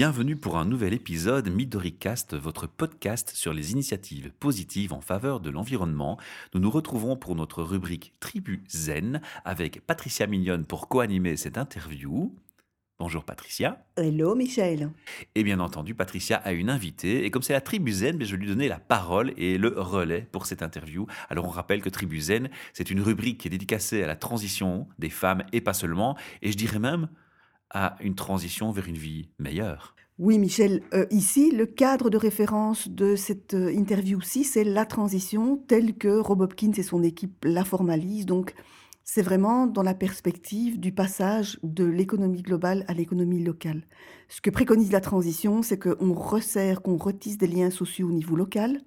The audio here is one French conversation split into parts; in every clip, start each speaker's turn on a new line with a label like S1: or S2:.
S1: bienvenue pour un nouvel épisode Midoricast, votre podcast sur les initiatives positives en faveur de l'environnement. Nous nous retrouvons pour notre rubrique Tribu Zen avec Patricia Mignonne pour co-animer cette interview. Bonjour Patricia.
S2: Hello Michel.
S1: Et bien entendu, Patricia a une invitée. Et comme c'est la Tribu Zen, je vais lui donner la parole et le relais pour cette interview. Alors on rappelle que Tribu Zen, c'est une rubrique qui est dédicacée à la transition des femmes et pas seulement. Et je dirais même à une transition vers une vie meilleure.
S2: Oui, Michel, euh, ici, le cadre de référence de cette euh, interview-ci, c'est la transition telle que Rob Hopkins et son équipe la formalisent. Donc, c'est vraiment dans la perspective du passage de l'économie globale à l'économie locale. Ce que préconise la transition, c'est qu'on resserre, qu'on retisse des liens sociaux au niveau local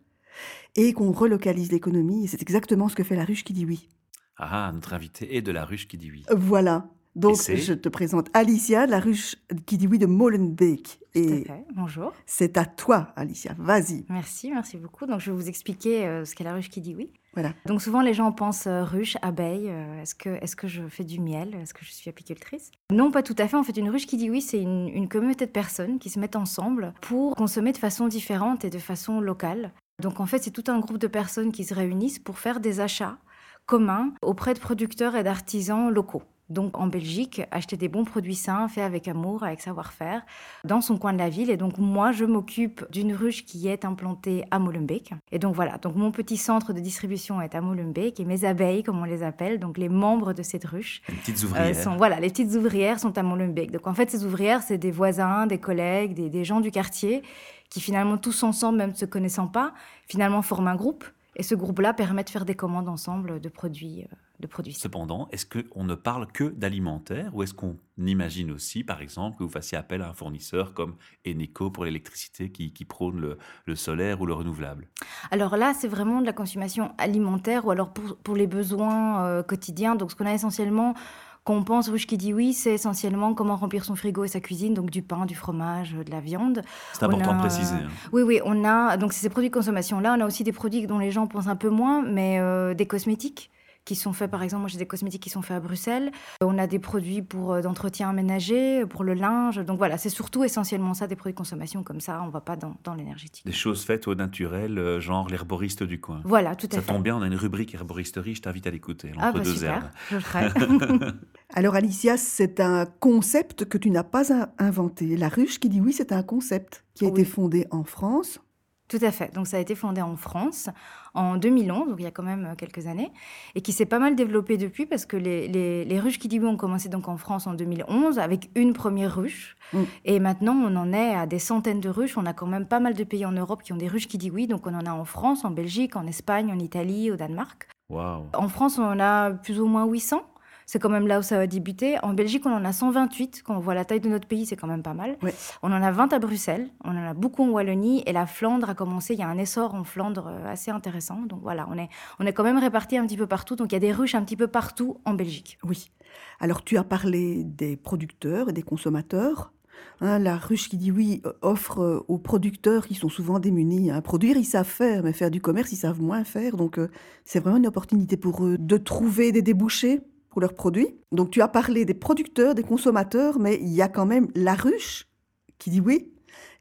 S2: et qu'on relocalise l'économie. Et c'est exactement ce que fait la ruche qui dit oui.
S1: Ah, notre invité est de la ruche qui dit oui.
S2: Voilà. Donc, je te présente Alicia, la ruche qui dit oui de Molenbeek.
S3: Et Bonjour.
S2: C'est à toi, Alicia. Vas-y.
S3: Merci, merci beaucoup. Donc, je vais vous expliquer euh, ce qu'est la ruche qui dit oui.
S2: Voilà.
S3: Donc, souvent, les gens pensent euh, ruche, abeille. Euh, est-ce que, est que je fais du miel Est-ce que je suis apicultrice? Non, pas tout à fait. En fait, une ruche qui dit oui, c'est une, une communauté de personnes qui se mettent ensemble pour consommer de façon différente et de façon locale. Donc, en fait, c'est tout un groupe de personnes qui se réunissent pour faire des achats communs auprès de producteurs et d'artisans locaux donc en Belgique, acheter des bons produits sains, faits avec amour, avec savoir-faire, dans son coin de la ville. Et donc moi, je m'occupe d'une ruche qui est implantée à Molenbeek. Et donc voilà, donc mon petit centre de distribution est à Molenbeek et mes abeilles, comme on les appelle, donc les membres de cette ruche,
S1: les petites ouvrières. Euh,
S3: sont, voilà, les petites ouvrières sont à Molenbeek. Donc en fait, ces ouvrières, c'est des voisins, des collègues, des, des gens du quartier qui finalement tous ensemble, même ne se connaissant pas, finalement forment un groupe. Et ce groupe-là permet de faire des commandes ensemble de produits. Euh, produits.
S1: Cependant, est-ce qu'on ne parle que d'alimentaire ou est-ce qu'on imagine aussi, par exemple, que vous fassiez appel à un fournisseur comme Eneco pour l'électricité qui, prône le, solaire ou le renouvelable?
S3: Alors là, c'est vraiment de la consommation alimentaire ou alors pour, les besoins euh, quotidiens. Donc ce qu'on a essentiellement quand on pense ruche qui dit oui, c'est essentiellement comment remplir son frigo et sa cuisine, donc du pain, du fromage, de la viande.
S1: C'est important de préciser. Hein.
S3: Oui, oui, on a donc ces produits de consommation là. On a aussi des produits dont les gens pensent un peu moins, mais euh, des cosmétiques qui sont faits, par exemple, moi j'ai des cosmétiques qui sont faits à Bruxelles. On a des produits pour euh, d'entretien ménager, pour le linge. Donc voilà, c'est surtout essentiellement ça, des produits de consommation comme ça. On ne va pas dans, dans l'énergétique.
S1: Des choses faites au naturel, euh, genre l'herboriste du coin.
S3: Voilà, tout à
S1: fait.
S3: Ça
S1: tombe bien, on a une rubrique herboristerie. Je t'invite à l'écouter.
S3: Ah bah deux super, je le ferai.
S2: Alors Alicia, c'est un concept que tu n'as pas inventé. La ruche qui dit oui, c'est un concept qui a été fondé en France
S3: tout à fait. Donc ça a été fondé en France en 2011, donc il y a quand même euh, quelques années, et qui s'est pas mal développé depuis parce que les, les, ruches Kidiwi ont commencé donc en France en 2011 avec une première ruche, mm. et maintenant on en est à des centaines de ruches. On a quand même pas mal de pays en Europe qui ont des ruches Kidiwi, donc on en a en France, en Belgique, en Espagne, en Italie, au Danemark. En France, on en a plus ou moins 800. C'est quand même là où ça va débuter. En Belgique, on en a 128. Quand on voit la taille de notre pays, c'est quand même pas mal. On en a 20 à Bruxelles. On en a beaucoup en Wallonie. Et la Flandre a commencé. Il y a un essor en Flandre euh, assez intéressant. Donc voilà, on est, on est quand même répartis un petit peu partout. Donc il y a des ruches un petit peu partout en Belgique.
S2: Oui. Alors tu as parlé des producteurs et des consommateurs. Hein, la ruche qui dit oui euh, offre euh, aux producteurs qui sont souvent démunis. à Produire, ils savent faire, mais faire du commerce, ils savent moins faire. Donc, c'est vraiment une opportunité pour eux de trouver des débouchés pour leurs produits. Donc tu as parlé des producteurs, des consommateurs, mais il y a quand même la ruche qui dit oui.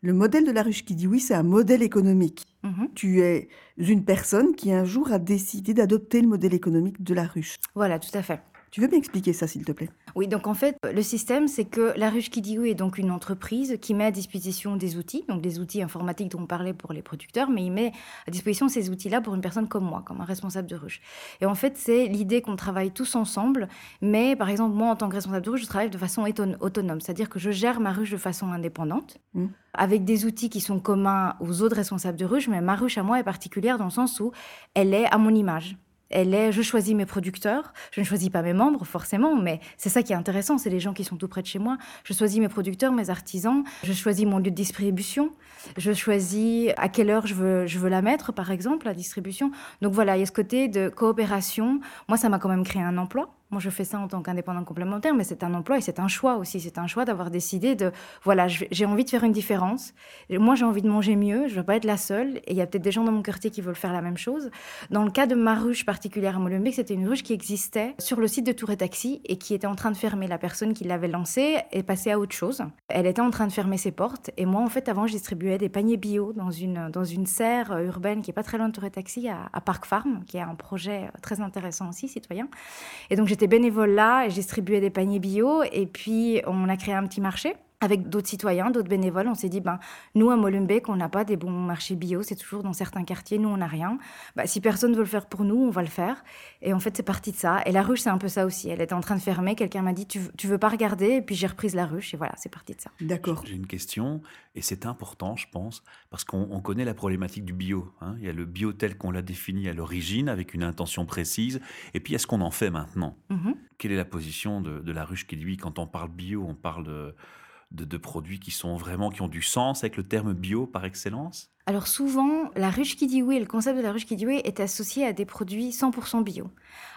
S2: Le modèle de la ruche qui dit oui, c'est un modèle économique. Mhm. Tu es une personne qui un jour a décidé d'adopter le modèle économique de la ruche.
S3: Voilà, tout à fait.
S2: Tu veux m'expliquer ça, s'il te plaît?
S3: Oui, donc en fait, le système, c'est que la Ruche Kidiou est donc une entreprise qui met à disposition des outils, donc des outils informatiques dont on parlait pour les producteurs, mais il met à disposition ces outils-là pour une personne comme moi, comme un responsable de ruche. Et en fait, c'est l'idée qu'on travaille tous ensemble, mais par exemple, moi, en tant que responsable de ruche, je travaille de façon autonome, c'est-à-dire que je gère ma ruche de façon indépendante, mmh. avec des outils qui sont communs aux autres responsables de ruche, mais ma ruche à moi est particulière dans le sens où elle est à mon image elle est, je choisis mes producteurs, je ne choisis pas mes membres forcément, mais c'est ça qui est intéressant, c'est les gens qui sont tout près de chez moi. Je choisis mes producteurs, mes artisans, je choisis mon lieu de distribution, je choisis à quelle heure je veux, la mettre, par exemple, la distribution. Donc voilà, il y a ce côté de coopération. Moi, ça m'a quand même créé un emploi Moi, je fais ça en tant qu'indépendant complémentaire, mais c'est un emploi et c'est un choix aussi. C'est un choix d'avoir décidé de, voilà, j'ai envie de faire une différence. Moi, j'ai envie de manger mieux. Je ne veux pas être la seule. Et il y a peut-être des gens dans mon quartier qui veulent faire la même chose. Dans le cas de ma ruche particulière à Molenbeek, c'était une ruche qui existait sur le site de Tour et Taxi et qui était en train de fermer. La personne qui l'avait lancée est passée à autre chose. Elle était en train de fermer ses portes. Et moi, en fait, avant, je distribuais des paniers bio dans une, dans une serre urbaine qui est pas très loin de Tour et Taxi à, à Park Farm, qui est un projet très intéressant aussi, citoyen. Et donc, j'étais bénévole là et je distribuais des paniers bio. Et puis, on a créé un petit marché avec d'autres citoyens, d'autres bénévoles, on s'est dit, ben, nous, à Molenbeek, on n'a pas des bons marchés bio, c'est toujours dans certains quartiers, nous, on n'a rien. Ben, si personne veut le faire pour nous, on va le faire. Et en fait, c'est parti de ça. Et la ruche, c'est un peu ça aussi. Elle était en train de fermer, quelqu'un m'a dit, tu, tu veux pas regarder? Et puis j'ai reprise la ruche, et voilà, c'est parti de ça.
S2: D'accord.
S1: J'ai une question, et c'est important, je pense, parce qu'on connaît la problématique du bio. Hein. Il y a le bio tel qu'on l'a défini à l'origine, avec une intention précise, et puis est-ce qu'on en fait maintenant?
S3: Mhm.
S1: Quelle est la position de, de la ruche qui, lui, quand on parle bio, on parle de de, de, produits qui sont vraiment qui ont du sens avec le terme bio par excellence?
S3: Alors souvent, la ruche qui dit oui, le concept de la ruche qui dit oui est associé à des produits 100% bio.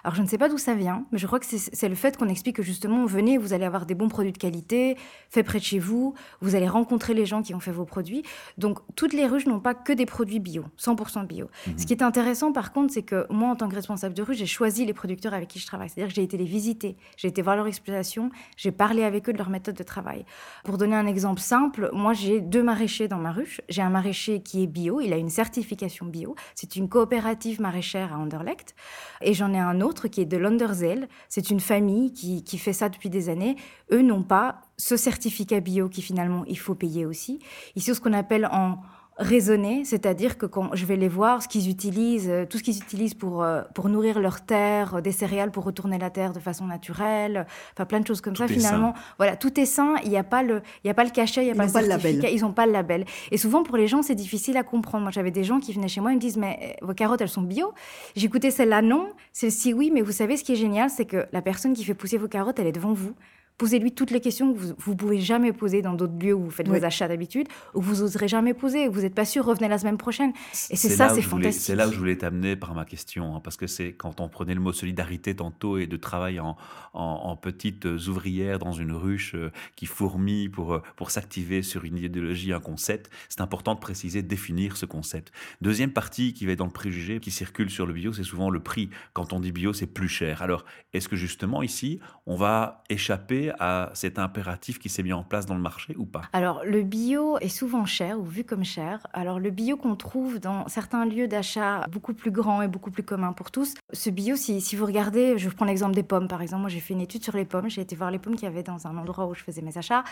S3: Alors je ne sais pas d'où ça vient, mais je crois que c'est le fait qu'on explique que justement, venez, vous allez avoir des bons produits de qualité, faits près de chez vous, vous allez rencontrer les gens qui ont fait vos produits. Donc toutes les ruches n'ont pas que des produits bio, 100% bio.
S1: Mhm.
S3: Mmh. Ce qui est intéressant par contre, c'est que moi, en tant que responsable de ruche, j'ai choisi les producteurs avec qui je travaille. C'est-à-dire que j'ai été les visiter, j'ai été voir leur exploitation, j'ai parlé avec eux de leur méthode de travail. Pour donner un exemple simple, moi j'ai deux maraîchers dans ma ruche. J'ai un maraîcher qui est bio, il a une certification bio. C'est une coopérative maraîchère à Anderlecht. Et j'en ai un autre qui est de Londerzeel. C'est une famille qui, qui, fait ça depuis des années. Eux n'ont pas ce certificat bio qui finalement il faut payer aussi. Ici, ce qu'on appelle en raisonner, c'est-à-dire que quand je vais les voir, ce qu'ils utilisent, tout ce qu'ils utilisent pour, euh, pour nourrir leur terre, des céréales pour retourner la terre de façon naturelle, enfin plein de choses comme
S1: tout
S3: ça. Finalement,
S1: sain.
S3: voilà, tout est sain. Il n'y a pas le, il y a pas le cachet, il n'y a
S2: Ils
S3: pas
S2: n'ont
S3: le
S2: pas le label.
S3: Ils n'ont pas le label. Et souvent pour les gens, c'est difficile à comprendre. Moi, j'avais des gens qui venaient chez moi et me disent mais euh, vos carottes, elles sont bio. J'écoutais celle-là non, celle-ci oui. Mais vous savez, ce qui est génial, c'est que la personne qui fait pousser vos carottes, elle est devant vous. Posez-lui toutes les questions que vous ne pouvez jamais poser dans d'autres lieux où vous faites
S2: Oui.
S3: vos achats d'habitude, ou que vous oserez jamais poser, vous n'êtes pas sûr, revenez la semaine prochaine. Et c'est ça, c'est fantastique.
S1: C'est là où je voulais t'amener par ma question, hein, parce que c'est quand on prenait le mot solidarité tantôt et de travail en, en- en petites ouvrières dans une ruche euh, qui fourmille pour, euh, pour s'activer sur une idéologie, un concept, c'est important de préciser, de définir ce concept. Deuxième partie qui va être dans le préjugé, qui circule sur le bio, c'est souvent le prix. Quand on dit bio, c'est plus cher. Alors, est-ce que justement ici, on va échapper à cet impératif qui s'est mis en place dans le marché ou pas?
S3: Alors, le bio est souvent cher ou vu comme cher. Alors, le bio qu'on trouve dans certains lieux d'achat beaucoup plus grands et beaucoup plus communs pour tous, ce bio, si, vous regardez, je prends l'exemple des pommes par exemple. Moi, j'ai fait une étude sur les pommes. J'ai été voir les pommes qu'il y avait dans un endroit où je faisais mes achats.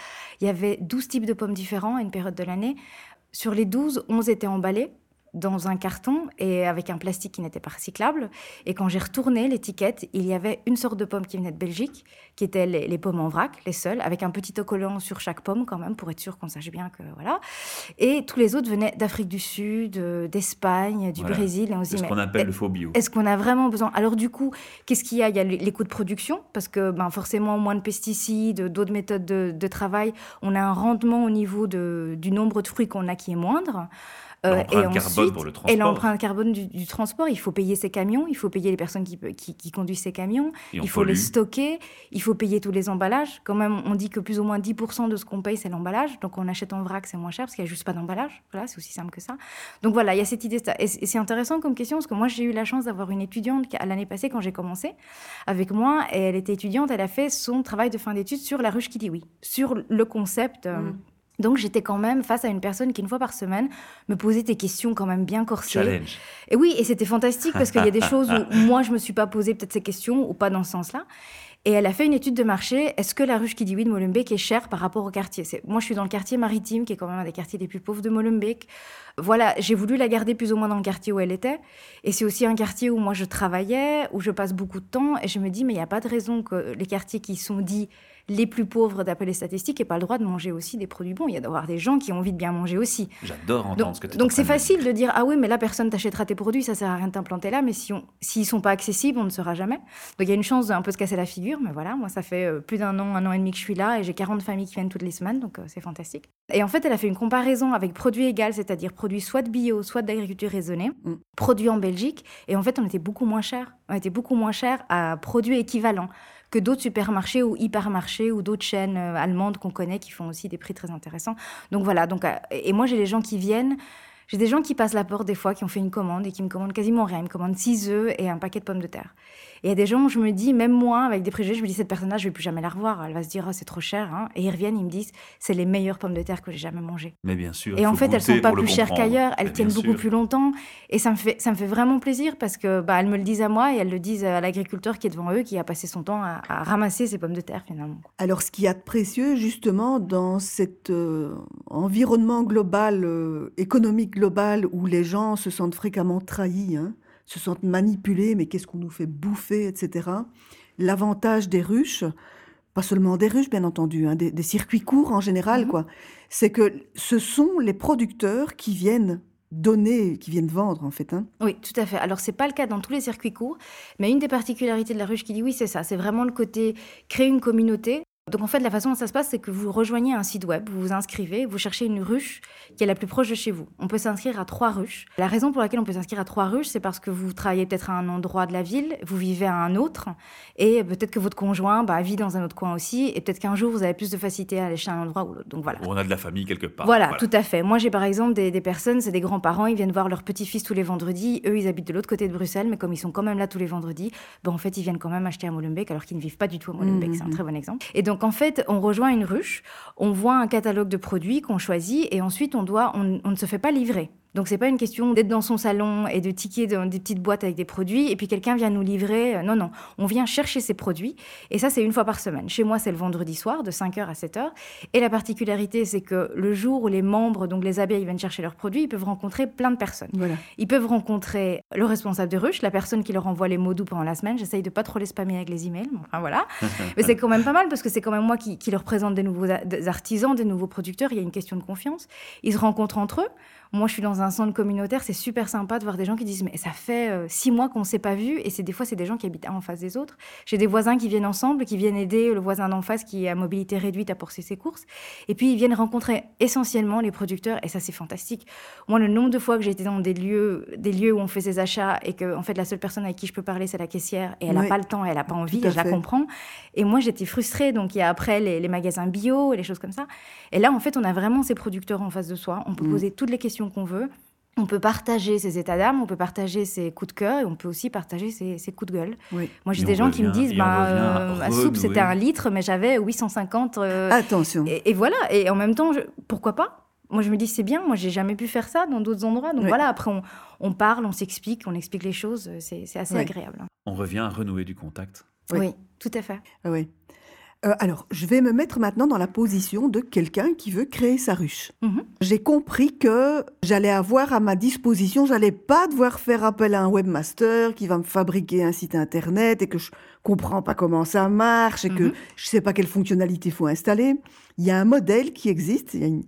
S3: Il y avait 12 types de pommes différents à une période de l'année. Sur les 12, 11 étaient emballés dans un carton et avec un plastique qui n'était pas recyclable. Et quand j'ai retourné l'étiquette, il y avait une sorte de pomme qui venait de Belgique, qui étaient les, les pommes en vrac, les seules, avec un petit autocollant sur chaque pomme quand même, pour être sûr qu'on sache bien que voilà. Et tous les autres venaient d'Afrique du Sud, euh, d'Espagne, du
S1: Voilà.
S3: Brésil. Et on se
S1: C'est
S3: dit,
S1: ce qu'on appelle le faux bio?
S3: est-ce qu'on a vraiment besoin? Alors du coup, qu'est-ce qu'il y a? Il y a les les coûts de production, parce que ben, forcément, moins de pesticides, d'autres méthodes de, de travail, on a un rendement au niveau de- du nombre de fruits qu'on a qui est moindre. Euh,
S1: L'empreinte carbone pour le
S3: et
S1: transport.
S3: l'empreinte carbone du, du transport, il faut payer ses camions, il faut payer les personnes qui, qui, qui conduisent ces camions, il faut les stocker, il faut payer tous les emballages. Quand même, on dit que plus ou moins 10% de ce qu'on paye, c'est l'emballage. Donc on achète en vrac, c'est moins cher parce qu'il n'y a juste pas d'emballage. Voilà, c'est aussi simple que ça. Donc voilà, il y a cette idée. Et c'est intéressant comme question parce que moi, j'ai eu la chance d'avoir une étudiante qui, à l'année passée quand j'ai commencé avec moi. Et elle était étudiante, elle a fait son travail de fin d'études sur la ruche qui dit oui, sur le concept. euh,
S2: Mm.
S3: Donc j'étais quand même face à une personne qui, une fois par semaine, me posait des questions quand même bien corsées.
S1: Challenge.
S3: Et oui, et c'était fantastique parce qu'il y a des choses où moi, je me suis pas posé peut-être ces questions ou pas dans ce sens-là. Et elle a fait une étude de marché. Est-ce que la ruche qui dit oui de Molenbeek est chère par rapport au quartier? C'est- Moi, je suis dans le quartier maritime, qui est quand même un des quartiers les plus pauvres de Molenbeek. Voilà, j'ai voulu la garder plus ou moins dans le quartier où elle était. Et c'est aussi un quartier où moi je travaillais, où je passe beaucoup de temps. Et je me dis, mais il n'y a pas de raison que les quartiers qui sont dits les plus pauvres d'après les statistiques n'aient pas le droit de manger aussi des produits bons. Il y a d'avoir des gens qui ont envie de bien manger aussi.
S1: J'adore entendre ce que tu
S3: Donc c'est facile de dire ah oui mais là personne t'achètera tes produits, ça sert à rien de t'implanter là. Mais si on, s'ils sont pas accessibles, on ne saura jamais. Donc il y a une chance d'un peu se casser la figure. Mais voilà, moi ça fait euh, plus d'un an, un an et demi que je suis là et j'ai 40 familles qui viennent toutes les semaines, donc euh, c'est fantastique. Et en fait elle a fait une comparaison avec produits égaux, c'est-à-dire produits soit de bio, soit d'agriculture raisonnée,
S2: Mm.
S3: produits en Belgique. Et en fait on était beaucoup moins cher. On était beaucoup moins cher à produits équivalents que d'autres supermarchés ou hypermarchés ou d'autres chaînes euh, allemandes qu'on connaît qui font aussi des prix très intéressants. Donc voilà, donc, euh, et moi j'ai les gens qui viennent, j'ai des gens qui passent la porte des fois, qui ont fait une commande et qui me commandent quasiment rien. Ils me commandent 6 œufs et un paquet de pommes de terre. Et il y a des gens où je me dis, même moi, avec des préjugés, je me dis, cette personne-là, je vais plus jamais la revoir. Elle va se dire, oh, c'est trop cher. hein. Et ils reviennent, ils me disent, c'est les meilleures pommes de terre que j'ai jamais mangées.
S1: Mais bien sûr.
S3: Et en fait, elles
S1: goûter
S3: sont pas plus chères qu'ailleurs, elles
S1: Mais
S3: tiennent beaucoup
S1: sûr.
S3: plus longtemps. Et ça me fait, ça me fait vraiment plaisir parce que bah, elles me le disent à moi et elles le disent à l'agriculteur qui est devant eux, qui a passé son temps à, à ramasser ces pommes de terre finalement.
S2: Alors, ce qu'il y a de précieux, justement, dans cet euh, environnement global, euh, économique global, où les gens se sentent fréquemment trahis, hein, se sentent manipulés, mais qu'est-ce qu'on nous fait bouffer, etc. L'avantage des ruches, pas seulement des ruches, bien entendu, hein, des, des circuits courts en général,
S3: Mhm.
S2: quoi, c'est que ce sont les producteurs qui viennent donner, qui viennent vendre, en fait. hein.
S3: Oui, tout à fait. Alors, c'est pas le cas dans tous les circuits courts, mais une des particularités de la ruche qui dit oui, c'est ça. C'est vraiment le côté créer une communauté. Donc, en fait, la façon dont ça se passe, c'est que vous rejoignez un site web, vous vous inscrivez, vous cherchez une ruche qui est la plus proche de chez vous. On peut s'inscrire à trois ruches. La raison pour laquelle on peut s'inscrire à trois ruches, c'est parce que vous travaillez peut-être à un endroit de la ville, vous vivez à un autre, et peut-être que votre conjoint bah, vit dans un autre coin aussi, et peut-être qu'un jour, vous avez plus de facilité à aller chez un endroit ou l'autre. Donc, voilà.
S1: On a de la famille quelque part.
S3: Voilà, tout à fait. Moi, j'ai par exemple des, des personnes, c'est des grands-parents, ils viennent voir leur petit-fils tous les vendredis. Eux, ils habitent de l'autre côté de Bruxelles, mais comme ils sont quand même là tous les vendredis, ben, en fait, ils viennent quand même acheter à Molenbeek alors qu'ils ne vivent pas du tout à Molenbeek.
S2: Mhm.
S3: C'est un très bon exemple. Et donc, en fait, on rejoint une ruche, on voit un catalogue de produits qu'on choisit et ensuite, on, on ne se fait pas livrer. Donc, c'est pas une question d'être dans son salon et de ticker dans des petites boîtes avec des produits et puis quelqu'un vient nous livrer. Euh, Non, non, on vient chercher ces produits et ça, c'est une fois par semaine. Chez moi, c'est le vendredi soir de 5h à 7h. Et la particularité, c'est que le jour où les membres, donc les abeilles, viennent chercher leurs produits, ils peuvent rencontrer plein de personnes.
S2: Voilà.
S3: Ils peuvent rencontrer le responsable de ruche, la personne qui leur envoie les mots doux pendant la semaine. J'essaye de pas trop les spammer avec les emails. mais Enfin voilà. Mais c'est quand même pas mal parce que c'est quand même moi qui, qui leur présente des nouveaux des artisans, des nouveaux producteurs. Il y a une question de confiance. Ils se rencontrent entre eux. Moi, je suis dans un centre communautaire. C'est super sympa de voir des gens qui disent Mais ça fait euh, six mois qu'on ne s'est pas vu. Et c'est des fois, c'est des gens qui habitent en face des autres. J'ai des voisins qui viennent ensemble, qui viennent aider le voisin d'en face qui est à mobilité réduite à porter ses courses. Et puis, ils viennent rencontrer essentiellement les producteurs. Et ça, c'est fantastique. Moi, le nombre de fois que j'ai été dans des lieux, des lieux où on fait ses achats et que, en fait, la seule personne avec qui je peux parler, c'est la caissière et elle n'a
S2: Oui.
S3: pas le temps, elle n'a pas envie,
S2: à
S3: et je la comprends. Et moi, j'étais frustrée. Donc, il y a après les, les magasins bio et les choses comme ça. Et là, en fait, on a vraiment ces producteurs en face de soi. On peut
S2: Mm.
S3: poser toutes les questions qu'on veut. On peut partager ses états d'âme, on peut partager ses coups de cœur et on peut aussi partager ses, ses coups de gueule.
S2: Oui.
S3: Moi, j'ai des gens qui me disent bah, euh, ma soupe, c'était un litre, mais j'avais 850. euh,
S2: Attention.
S3: et, et voilà, et en même temps, je- pourquoi pas? Moi, je me dis, c'est bien, moi, j'ai jamais pu faire ça dans d'autres endroits. Donc
S2: Oui.
S3: voilà, après, on, on parle, on s'explique, on explique les choses, c'est assez
S2: Oui.
S3: agréable.
S1: On revient à renouer du contact.
S2: Oui.
S3: Oui. tout à fait.
S2: Ah oui. Euh, alors, je vais me mettre maintenant dans la position de quelqu'un qui veut créer sa ruche.
S3: Mhm.
S2: J'ai compris que j'allais avoir à ma disposition, j'allais pas devoir faire appel à un webmaster qui va me fabriquer un site internet et que je comprends pas comment ça marche et que
S3: Mhm.
S2: je sais pas quelle fonctionnalité faut installer. Il y a un modèle qui existe il y a une-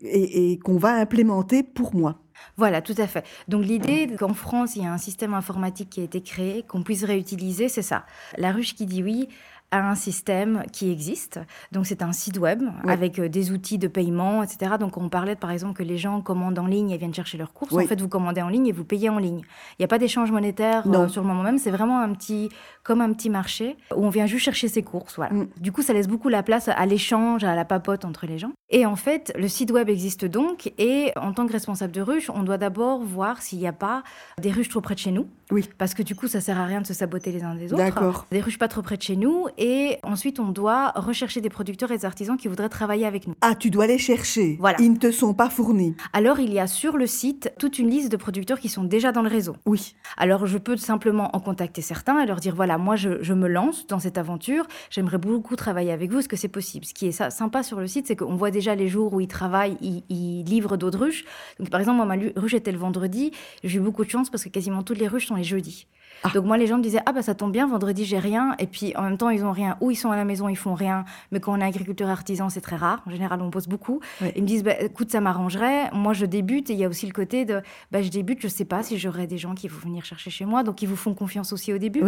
S2: et, et qu'on va implémenter pour moi.
S3: Voilà, tout à fait. Donc l'idée qu'en France, il y a un système informatique qui a été créé, qu'on puisse réutiliser, c'est ça. La ruche qui dit oui a un système qui existe. Donc c'est un site web
S2: Oui.
S3: avec euh, des outils de paiement, etc. Donc on parlait par exemple que les gens commandent en ligne et viennent chercher leurs courses.
S2: Oui.
S3: En fait, vous commandez en ligne et vous payez en ligne. Il n'y a pas d'échange monétaire euh, sur le moment même. C'est vraiment un petit, comme un petit marché où on vient juste chercher ses courses. Voilà.
S2: Mm.
S3: Du coup, ça laisse beaucoup la place à l'échange, à la papote entre les gens. Et en fait, le site web existe donc. Et en tant que responsable de ruche, on doit d'abord voir s'il n'y a pas des ruches trop près de chez nous.
S2: Oui.
S3: Parce que du coup, ça sert à rien de se saboter les uns des autres.
S2: D'accord.
S3: Des ruches pas trop près de chez nous. Et ensuite, on doit rechercher des producteurs et des artisans qui voudraient travailler avec nous.
S2: Ah, tu dois les chercher.
S3: Voilà.
S2: Ils ne te sont pas fournis.
S3: Alors, il y a sur le site toute une liste de producteurs qui sont déjà dans le réseau.
S2: Oui.
S3: Alors, je peux simplement en contacter certains et leur dire voilà, moi, je, je me lance dans cette aventure. J'aimerais beaucoup travailler avec vous. Est-ce que c'est possible? Ce qui est ça, sympa sur le site, c'est qu'on voit déjà les jours où ils travaillent, ils, ils livrent d'autres ruches. Donc, par exemple, moi, ma ruche était le vendredi. J'ai eu beaucoup de chance parce que quasiment toutes les ruches sont les jeudis. Ah. Donc moi, les gens me disaient, ah bah ça tombe bien, vendredi j'ai rien, et puis en même temps ils ont rien, ou ils sont à la maison, ils font rien, mais quand on est agriculteur artisan, c'est très rare, en général on bosse beaucoup. Ils me disent, bah, écoute, ça m'arrangerait, moi je débute, et il y a aussi le côté de, bah, je débute, je sais pas si j'aurai des gens qui vont venir chercher chez moi, donc ils vous font confiance aussi au début.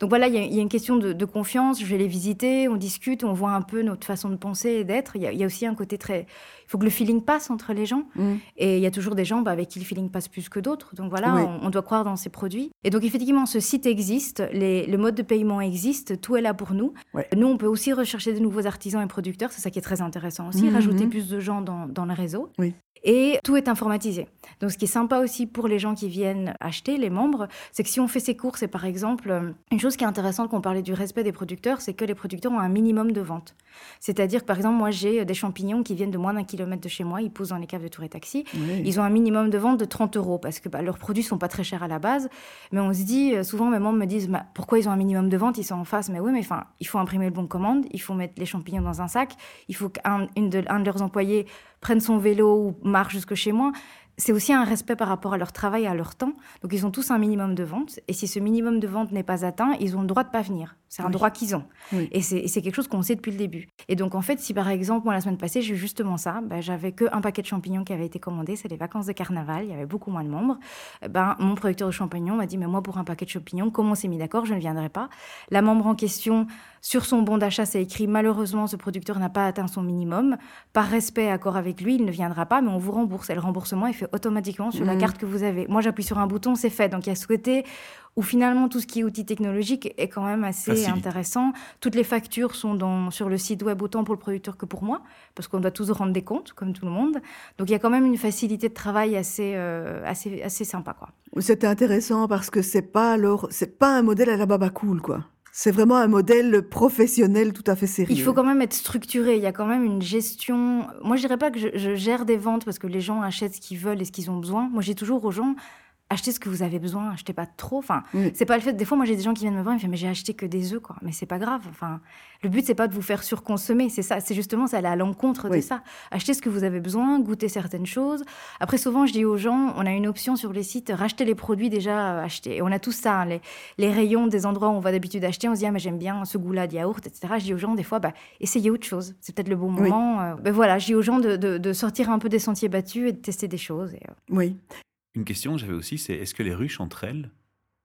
S3: Donc voilà, il y, a une question de, confiance, je vais les visiter, on discute, on voit un peu notre façon de penser et d'être. Il y, y, a aussi un côté très faut que le feeling passe entre les gens. Mm. Et il y a toujours des gens bah, avec qui le feeling passe plus que d'autres. Donc voilà, on, doit croire dans ces produits. Et donc effectivement, ce site existe, les, le mode de paiement existe, tout est là pour nous. Nous, on peut aussi rechercher de nouveaux artisans et producteurs, c'est ça qui est très intéressant aussi, mm-hmm. rajouter plus de gens dans, dans le réseau. Oui. Et tout est informatisé. Donc, ce qui est sympa aussi pour les gens qui viennent acheter, les membres, c'est que si on fait ses courses, et par exemple, une chose qui est intéressante quand on parlait du respect des producteurs, c'est que les producteurs ont un minimum de vente. C'est-à-dire que, par exemple, moi, j'ai des champignons qui viennent de moins d'un kilomètre de chez moi, ils poussent dans les caves de Tour et Taxi. Ils ont un minimum de vente de 30 euros parce que bah, leurs produits sont pas très chers à la base. Mais on se dit, euh, souvent, mes membres me disent, bah, pourquoi ils ont un minimum de vente Ils sont en face. Mais oui, mais enfin, il faut imprimer le bon commande, il faut mettre les champignons dans un sac, il faut qu'un de, un de leurs employés prenne son vélo ou marche jusque chez moi c'est aussi un respect par rapport à leur travail et à leur temps. Donc ils ont tous un minimum de vente. Et si ce minimum de vente n'est pas atteint, ils ont le droit de pas venir. C'est un droit qu'ils ont. Et c'est quelque chose qu'on sait depuis le début. Et donc en fait, si par exemple, moi la semaine passée, j'ai eu justement ça, ben, j'avais que un paquet de champignons qui avait été commandé, c'est les vacances de carnaval, il y avait beaucoup moins de membres. Ben, mon producteur de champignons m'a dit, mais moi pour un paquet de champignons, comment on s'est mis d'accord, je ne viendrai pas. La membre en question, sur son bon d'achat, c'est écrit, malheureusement, ce producteur n'a pas atteint son minimum. Par respect, accord avec lui, il ne viendra pas, mais on vous rembourse. Et le remboursement est fait automatiquement sur la mmh. carte que vous avez. Moi, j'appuie sur un bouton, c'est fait. Donc il y a ce côté où finalement tout ce qui est outil technologique est quand même assez intéressant. Toutes les factures sont dans, sur le site web autant pour le producteur que pour moi, parce qu'on doit tous rendre des comptes, comme tout le monde. Donc il y a quand même une facilité de travail assez, euh, assez, assez sympa. Quoi.
S2: C'était intéressant parce que c'est pas c'est pas un modèle à la baba cool quoi. C'est vraiment un modèle professionnel tout à fait sérieux.
S3: Il faut quand même être structuré. Il y a quand même une gestion. Moi, je dirais pas que je, je gère des ventes parce que les gens achètent ce qu'ils veulent et ce qu'ils ont besoin. Moi, j'ai toujours aux gens achetez ce que vous avez besoin, achetez pas trop. Enfin, c'est pas le fait. Des fois, moi, j'ai des gens qui viennent me voir, ils me disent mais j'ai acheté que des œufs, quoi. Mais c'est pas grave. Enfin, le but c'est pas de vous faire surconsommer. C'est ça. C'est justement ça aller à l'encontre de ça. Achetez ce que vous avez besoin, goûtez certaines choses. Après, souvent, je dis aux gens, on a une option sur les sites, racheter les produits déjà achetés. Et on a tout ça, hein, les, les, rayons des endroits où on va d'habitude acheter. On se dit ah mais j'aime bien ce goût-là de yaourt, etc. Je dis aux gens des fois, bah essayez autre chose. C'est peut-être le bon moment. Euh. Ben voilà, je dis aux gens de, de, sortir un peu des sentiers battus et de tester des choses. Et,
S2: euh. Oui.
S1: Une question que j'avais aussi, c'est est-ce que les ruches entre elles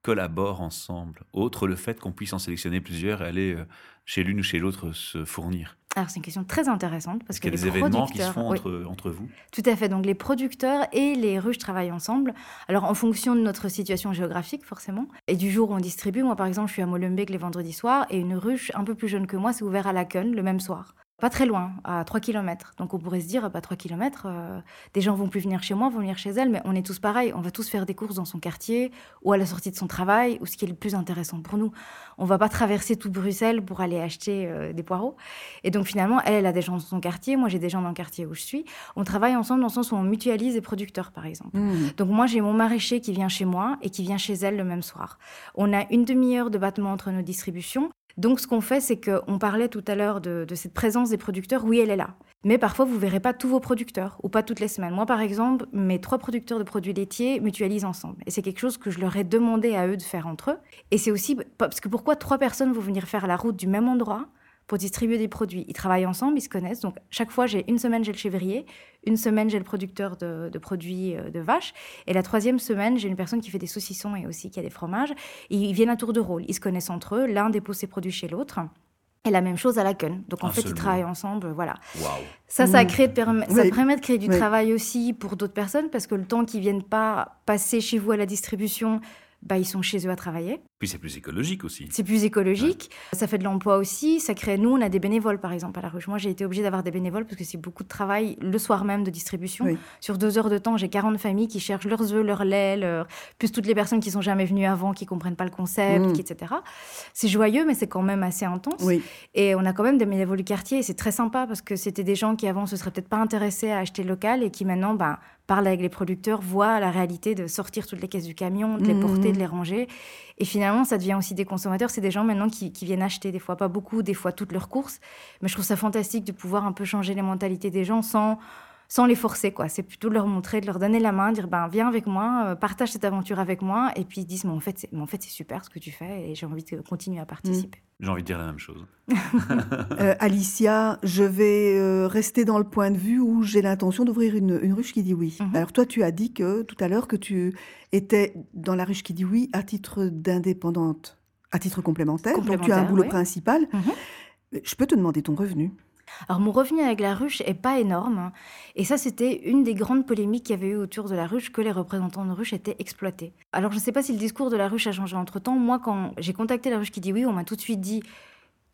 S1: collaborent ensemble Autre le fait qu'on puisse en sélectionner plusieurs et aller euh, chez l'une ou chez l'autre se fournir?
S3: Alors c'est une question très intéressante parce
S1: que
S3: y a
S1: des événements qui se font entre, entre, vous?
S3: Tout à fait. Donc les producteurs et les ruches travaillent ensemble. Alors en fonction de notre situation géographique forcément et du jour où on distribue. Moi par exemple je suis à Molenbeek les vendredis soirs et une ruche un peu plus jeune que moi c'est ouvert à Laken le même soir. Pas très loin, à 3 km. Donc on pourrait se dire, pas 3 km, euh, des gens vont plus venir chez moi, vont venir chez elle, mais on est tous pareils. On va tous faire des courses dans son quartier, ou à la sortie de son travail, ou ce qui est le plus intéressant pour nous. On va pas traverser tout Bruxelles pour aller acheter euh, des poireaux. Et donc finalement, elle, elle a des gens dans son quartier, moi j'ai des gens dans le quartier où je suis. On travaille ensemble dans le sens où on mutualise les producteurs, par exemple. Mmh. Donc moi j'ai mon maraîcher qui vient chez moi et qui vient chez elle le même soir. On a une demi-heure de battement entre nos distributions. Donc, ce qu'on fait, c'est qu'on parlait tout à l'heure de, cette présence des producteurs. Oui, elle est là. Mais parfois, vous verrez pas tous vos producteurs ou pas toutes les semaines. Moi, par exemple, mes trois producteurs de produits laitiers mutualisent ensemble. Et c'est quelque chose que je leur ai demandé à eux de faire entre eux. Et c'est aussi parce que pourquoi trois personnes vont venir faire la route du même endroit pour distribuer des produits. Ils travaillent ensemble, ils se connaissent. Donc, chaque fois, j'ai une semaine, j'ai le chèvrier. Une semaine, j'ai le producteur de, produits euh, de vaches. Et la troisième semaine, j'ai une personne qui fait des saucissons et aussi qui a des fromages. ils viennent à tour de rôle. Ils se connaissent entre eux. L'un dépose ses produits chez l'autre. Et la même chose à la Kun. Donc en fait, ils travaillent ensemble, voilà. Ça, ça, mmh. crée, ça permet de créer du travail aussi pour d'autres personnes parce que le temps qu'ils viennent pas passer chez vous à la distribution, bah, ils sont chez eux à travailler.
S1: Puis c'est plus écologique aussi.
S3: C'est plus écologique. Ça fait de l'emploi aussi. Ça crée. Nous, on a des bénévoles, par exemple, à la ruche. Moi, j'ai été obligée d'avoir des bénévoles parce que c'est beaucoup de travail le soir même de distribution. Sur deux heures de temps, j'ai 40 familles qui cherchent leurs œufs, leur lait, plus toutes les personnes qui sont jamais venues avant, qui comprennent pas le concept, mmh. etc. C'est joyeux, mais c'est quand même assez intense. Et on a quand même des bénévoles du quartier. Et c'est très sympa parce que c'était des gens qui avant se seraient peut-être pas intéressés à acheter local et qui maintenant, bah, parlent avec les producteurs, voient la réalité de sortir toutes les caisses du camion, de les mmh. porter, de les ranger. Et finalement, ça devient aussi des consommateurs. C'est des gens maintenant qui, viennent acheter, des fois pas beaucoup, des fois toutes leurs courses. Mais je trouve ça fantastique de pouvoir un peu changer les mentalités des gens sans sans les forcer, quoi. C'est plutôt de leur montrer, de leur donner la main, dire ben viens avec moi, euh, partage cette aventure avec moi, et puis ils disent mais en fait c'est, en fait c'est super ce que tu fais et j'ai envie de continuer à participer.
S1: J'ai envie de dire la même chose.
S2: Euh, Alicia, je vais euh, rester dans le point de vue où j'ai l'intention d'ouvrir une, une ruche qui dit oui.
S3: Mhm.
S2: Alors toi, tu as dit que tout à l'heure que tu étais dans la ruche qui dit oui à titre d'indépendante, à titre complémentaire. Donc tu as un
S3: Complémentaire,
S2: boulot
S3: oui.
S2: principal.
S3: Mhm.
S2: Je peux te demander ton revenu
S3: Alors mon revenu avec la ruche est pas énorme, hein. et ça c'était une des grandes polémiques qu'il y avait eu autour de la ruche, que les représentants de ruche étaient exploités. Alors je ne sais pas si le discours de la ruche a changé entre-temps. Moi quand j'ai contacté la ruche qui dit oui, on m'a tout de suite dit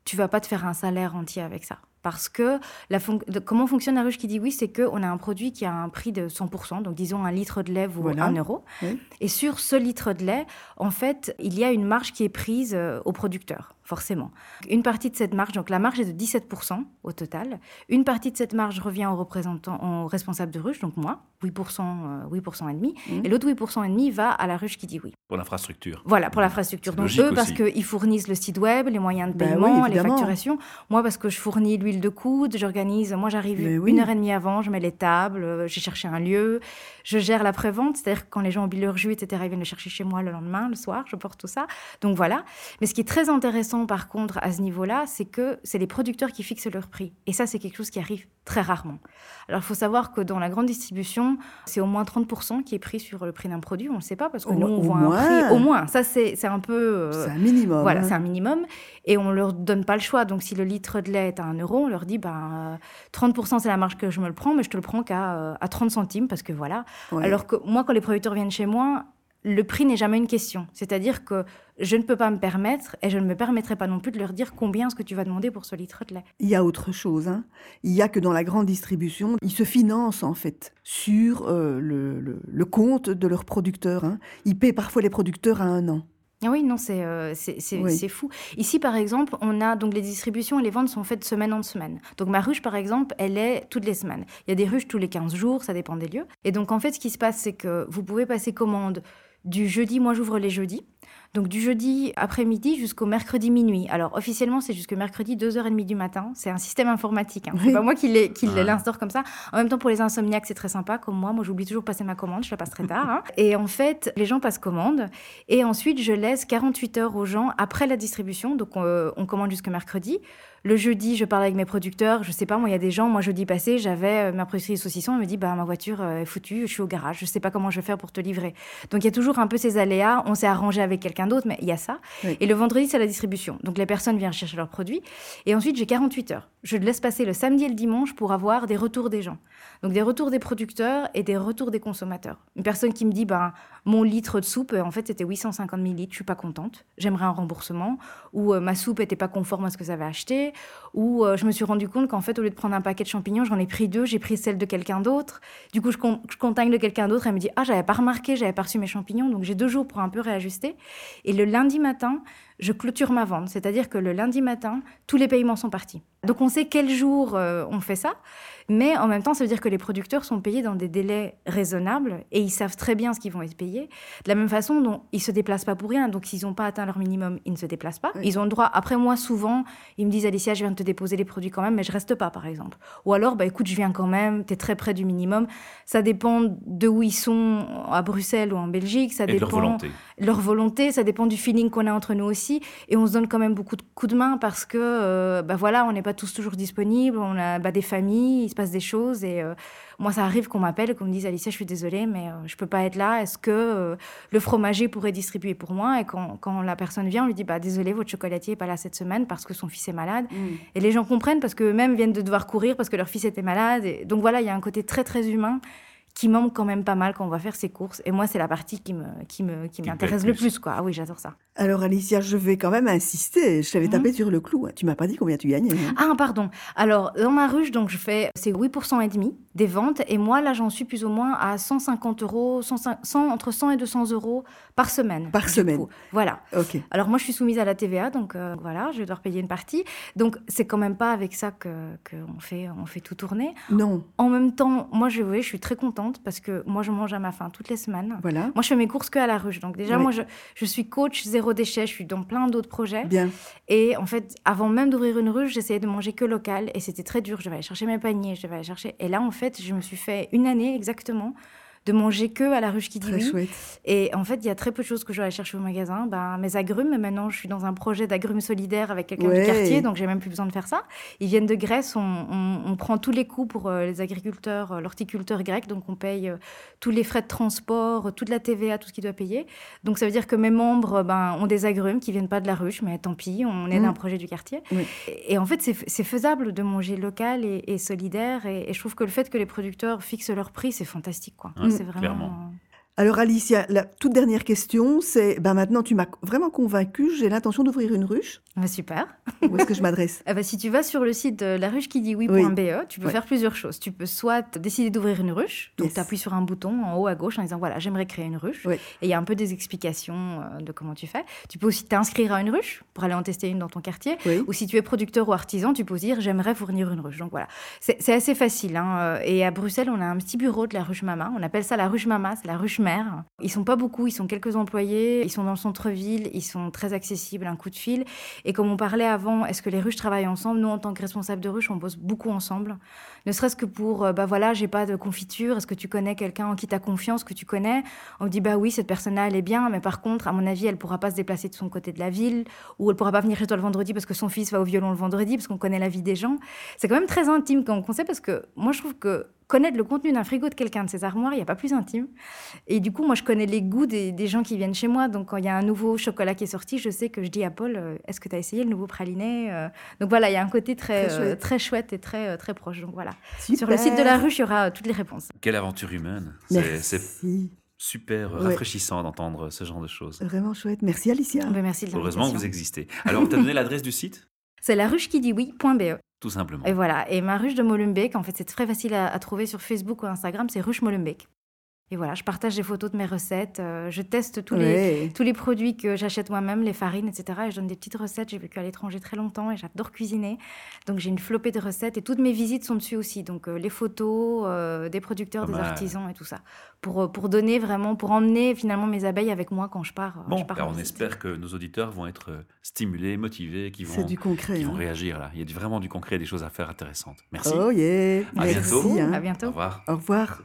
S3: tu vas pas te faire un salaire entier avec ça. Parce que la fonc- de- comment fonctionne la ruche qui dit oui, c'est qu'on a un produit qui a un prix de 100%, donc disons un litre de lait vaut
S2: Voilà.
S3: 1 euro.
S2: Oui.
S3: Et sur ce litre de lait, en fait, il y a une marge qui est prise euh, au producteur, forcément. Une partie de cette marge, donc la marge est de 17% au total. Une partie de cette marge revient au représentant, au responsable de ruche, donc moi, 8%, euh, 8% et demi.
S2: Mhm.
S3: Et l'autre 8% et demi va à la ruche qui dit oui.
S1: Pour l'infrastructure.
S3: Voilà, pour l'infrastructure.
S1: C'est
S3: Donc eux, parce qu'ils fournissent le site web, les moyens de
S2: Ben oui,
S3: paiement, les facturations. Moi, parce que je fournis l'huile de coude, j'organise, moi j'arrive
S2: Mais oui.
S3: une heure et demie avant, je mets les tables, euh, j'ai cherché un lieu, je gère l'après-vente, c'est-à-dire que quand les gens ont bu leur jus, etc., ils viennent le chercher chez moi le lendemain, le soir, je porte tout ça. Donc voilà. Mais ce qui est très intéressant par contre à ce niveau-là, c'est que c'est les producteurs qui fixent leur prix. Et ça, c'est quelque chose qui arrive très rarement. Alors il faut savoir que dans la grande distribution, c'est au moins 30% qui est pris sur le prix d'un produit, on ne le sait pas, parce que
S2: Au
S3: nous, on voit un prix au moins. Ça, c'est un peu... euh,
S2: C'est un minimum.
S3: voilà,
S2: hein.
S3: c'est un minimum. Et on leur donne pas le choix. Donc, si le litre de lait est à 1 euro, on leur dit ben, euh, 30% c'est la marge que je me le prends, mais je te le prends qu'à euh, à 30 centimes parce que voilà.
S2: Ouais.
S3: Alors que moi, quand les producteurs viennent chez moi, le prix n'est jamais une question. C'est-à-dire que je ne peux pas me permettre et je ne me permettrai pas non plus de leur dire combien est-ce que tu vas demander pour ce litre de lait.
S2: Il y a autre chose. hein. Il y a que dans la grande distribution, ils se financent en fait sur euh, le, le- le compte de leurs producteurs. hein. Ils paient parfois les producteurs à un an.
S3: Ah oui, non, c'est euh,
S2: Oui.
S3: fou. Ici, par exemple, on a donc les distributions et les ventes sont faites semaine en semaine. Donc ma ruche, par exemple, elle est toutes les semaines. Il y a des ruches tous les 15 jours, ça dépend des lieux. Et donc en fait, ce qui se passe, c'est que vous pouvez passer commande du jeudi, moi j'ouvre les jeudis. Donc du jeudi après-midi jusqu'au mercredi minuit. Alors officiellement, c'est jusqu'au mercredi 2h30 du matin. C'est un système informatique. Hein. C'est
S2: Oui.
S3: pas moi qui
S1: Ouais.
S3: l'instaure comme ça. En même temps, pour les insomniaques, c'est très sympa. Comme moi, moi j'oublie toujours de passer ma commande, je la passe très tard. hein. Et en fait, les gens passent commande. Et ensuite, je laisse 48 heures aux gens après la distribution. Donc, euh, on commande jusque mercredi. Le jeudi, je parle avec mes producteurs. Je sais pas, moi, il y a des gens, moi, jeudi passé, j'avais euh, ma productrice saucisson. Elle me dit, bah, ma voiture euh, est foutue, je suis au garage. Je sais pas comment je vais faire pour te livrer. Donc, il y a toujours un peu ces aléas. On s'est arrangé avec quelqu'un d'autre, mais il y a ça.
S2: Oui.
S3: Et le vendredi, c'est la distribution. Donc, les personnes viennent chercher leurs produits. Et ensuite, j'ai 48 heures. Je laisse passer le samedi et le dimanche pour avoir des retours des gens. Donc, des retours des producteurs et des retours des consommateurs. Une personne qui me dit, ben, mon litre de soupe, euh, en fait, c'était 850 millilitres, je suis pas contente, j'aimerais un remboursement, ou euh, ma soupe était pas conforme à ce que j'avais acheté, ou euh, je me suis rendu compte qu'en fait, au lieu de prendre un paquet de champignons, j'en ai pris deux, j'ai pris celle de quelqu'un d'autre. Du coup, je, con- de quelqu'un d'autre, elle me dit, ah, j'avais pas remarqué, j'avais pas reçu mes champignons, donc j'ai deux jours pour un peu réajuster. Et le lundi matin, je clôture ma vente, c'est-à-dire que le lundi matin, tous les paiements sont partis. Donc on sait quel jour euh, on fait ça, mais en même temps, ça veut dire que les producteurs sont payés dans des délais raisonnables et ils savent très bien ce qu'ils vont être payés. De la même façon, dont ils se déplacent pas pour rien. Donc s'ils n'ont pas atteint leur minimum, ils ne se déplacent pas.
S2: Oui.
S3: Ils ont le droit. Après moi, souvent, ils me disent Alicia, je viens de te déposer les produits quand même, mais je reste pas, par exemple. Ou alors, bah écoute, je viens quand même. Tu es très près du minimum. Ça dépend de où ils sont à Bruxelles ou en Belgique. Ça
S1: Et de
S3: dépend
S1: leur volonté.
S3: leur volonté, ça dépend du feeling qu'on a entre nous aussi. Et on se donne quand même beaucoup de coups de main parce que, euh, bah voilà, on n'est pas tous toujours disponibles, on a bah, des familles, il se passe des choses. Et euh, moi, ça arrive qu'on m'appelle et qu'on me dise Alicia, je suis désolée, mais euh, je peux pas être là. Est-ce que euh, le fromager pourrait distribuer pour moi? Et quand, quand la personne vient, on lui dit bah, Désolé, votre chocolatier n'est pas là cette semaine parce que son fils est malade. Et les gens comprennent parce qu'eux-mêmes viennent de devoir courir parce que leur fils était malade. Et donc voilà, il y a un côté très, très humain qui manque quand même pas mal quand on va faire ses courses. Et moi, c'est la partie qui me, qui me, qui m'intéresse le
S1: plus.
S3: quoi. Ah oui, j'adore ça.
S2: Alors Alicia, je vais quand même insister. Je t'avais
S3: Mhm.
S2: tapé sur le clou. Tu m'as pas dit combien tu gagnais. hein.
S3: Ah, pardon. Alors, dans ma ruche, donc, je fais, c'est 8% et demi des ventes. Et moi, là, j'en suis plus ou moins à 150 euros, 100, 100 entre 100 et 200 euros par semaine.
S2: Par semaine.
S3: coup. Voilà.
S2: Ok.
S3: Alors, moi, je suis soumise à la TVA, donc euh, voilà, je dois repayer une partie. Donc, c'est quand même pas avec ça que qu'on fait, on fait tout tourner.
S2: Non.
S3: En même temps, moi, je, oui, je suis très contente parce que moi, je mange à ma faim toutes les semaines.
S2: Voilà.
S3: Moi, je fais mes courses que à la ruche. Donc, déjà,
S2: Oui.
S3: moi, je, je suis coach zéro déchet. Je suis dans plein d'autres projets.
S2: Bien.
S3: Et en fait, avant même d'ouvrir une ruche, j'essayais de manger que local. Et c'était très dur. Je devais aller chercher mes paniers, je devais aller chercher. Et là, en fait, je me suis fait une année exactement de manger que à la ruche qui dit oui.
S2: chouette.
S3: Et en fait, il y a très peu de choses que aller chercher au magasin. Ben, mes agrumes, maintenant, je suis dans un projet d'agrumes solidaires avec quelqu'un
S2: Ouais.
S3: du quartier, donc j'ai même plus besoin de faire ça. Ils viennent de Grèce, on, on- on prend tous les coûts pour euh, les agriculteurs, euh, l'horticulteur grec, donc on paye euh, tous les frais de transport, toute la TVA, tout ce qu'il doit payer. Donc ça veut dire que mes membres ben, ont des agrumes qui viennent pas de la ruche, mais tant pis, on est
S2: Mm.
S3: d'un projet du quartier.
S2: Oui.
S3: Et, et en fait, c'est c'est faisable de manger local et, et solidaire. Et, et je trouve que le fait que les producteurs fixent leur prix, c'est fantastique. Quoi.
S1: Ouais,
S3: c'est vraiment.
S1: clairement.
S2: Alors Alicia, la toute dernière question, c'est ben maintenant tu m'as vraiment convaincue, j'ai l'intention d'ouvrir une ruche.
S3: bah, super.
S2: Où est-ce que je m'adresse?
S3: Ah bah, si tu vas sur le site de la ruche qui dit oui.be, tu peux
S2: Ouais.
S3: faire plusieurs choses. Tu peux soit décider d'ouvrir une ruche, donc
S2: Yes.
S3: tu appuies sur un bouton en haut à gauche en disant voilà, j'aimerais créer une ruche. Et il y a un peu des explications euh, de comment tu fais. Tu peux aussi t'inscrire à une ruche pour aller en tester une dans ton quartier.
S2: Oui.
S3: Ou si tu es producteur ou artisan, tu peux dire j'aimerais fournir une ruche. Donc voilà, c'est assez facile. hein. Et à Bruxelles, on a un petit bureau de la ruche Mama. On appelle ça la ruche Mama, c'est la ruche mère. Ils sont pas beaucoup, ils sont quelques employés, ils sont dans le centre-ville, ils sont très accessibles, un coup de fil. Et comme on parlait avant, est-ce que les ruches travaillent ensemble? Nous, en tant que responsables de ruche, on bosse beaucoup ensemble. Ne serait-ce que pour, euh, bah voilà, j'ai pas de confiture. Est-ce que tu connais quelqu'un en qui tu as confiance, que tu connais? On dit, bah oui, cette personne-là, elle est bien, mais par contre, à mon avis, elle pourra pas se déplacer de son côté de la ville, ou elle pourra pas venir chez toi le vendredi parce que son fils va au violon le vendredi, parce qu'on connaît la vie des gens. C'est quand même très intime comme concept parce que moi, je trouve que connaître le contenu d'un frigo de quelqu'un, de ses armoires, il n'y a pas plus intime. Et du coup, moi, je connais les goûts des, des gens qui viennent chez moi. Donc, quand il y a un nouveau chocolat qui est sorti, je sais que je dis à Paul, euh, est-ce que tu as essayé le nouveau praliné Euh, Donc voilà, il y a un côté très,
S2: Très
S3: euh,
S2: chouette.
S3: très chouette et très, euh, très proche. Donc voilà.
S2: Super.
S3: Sur le site de la ruche, il y aura euh, toutes les réponses.
S1: Quelle aventure humaine. C'est super
S2: Ouais.
S1: rafraîchissant d'entendre ce genre de choses.
S2: Vraiment chouette. Merci Alicia.
S3: Ben, merci de
S1: Heureusement que vous existez. Alors, tu as donné l'adresse du site?
S3: C'est la
S1: simplement.
S3: Et voilà. Et ma ruche de Molenbeek, en fait, c'est très facile à, à trouver sur Facebook ou Instagram, c'est ruche Molenbeek. Et voilà, je partage des photos de mes recettes, euh, je teste tous les, tous les produits que j'achète moi-même, les farines, etc. Et je donne des petites recettes. J'ai vécu à l'étranger très longtemps et j'adore cuisiner. Donc j'ai une flopée de recettes et toutes mes visites sont dessus aussi. Donc euh, les photos euh, des producteurs, des artisans et tout ça. Pour, pour donner vraiment, pour emmener finalement mes abeilles avec moi quand je pars.
S1: Bon,
S3: je pars
S1: bah, on
S3: visite.
S1: espère que nos auditeurs vont être stimulés, motivés, qui
S2: C'est
S1: vont,
S2: du concret.
S1: qui vont
S2: hein.
S1: réagir là. Il y a du- vraiment du concret, des choses à faire intéressantes. Merci.
S2: Oh yeah.
S1: À
S2: Merci.
S1: bientôt.
S2: hein.
S3: À
S1: Au
S3: bientôt.
S1: revoir.
S2: Au revoir.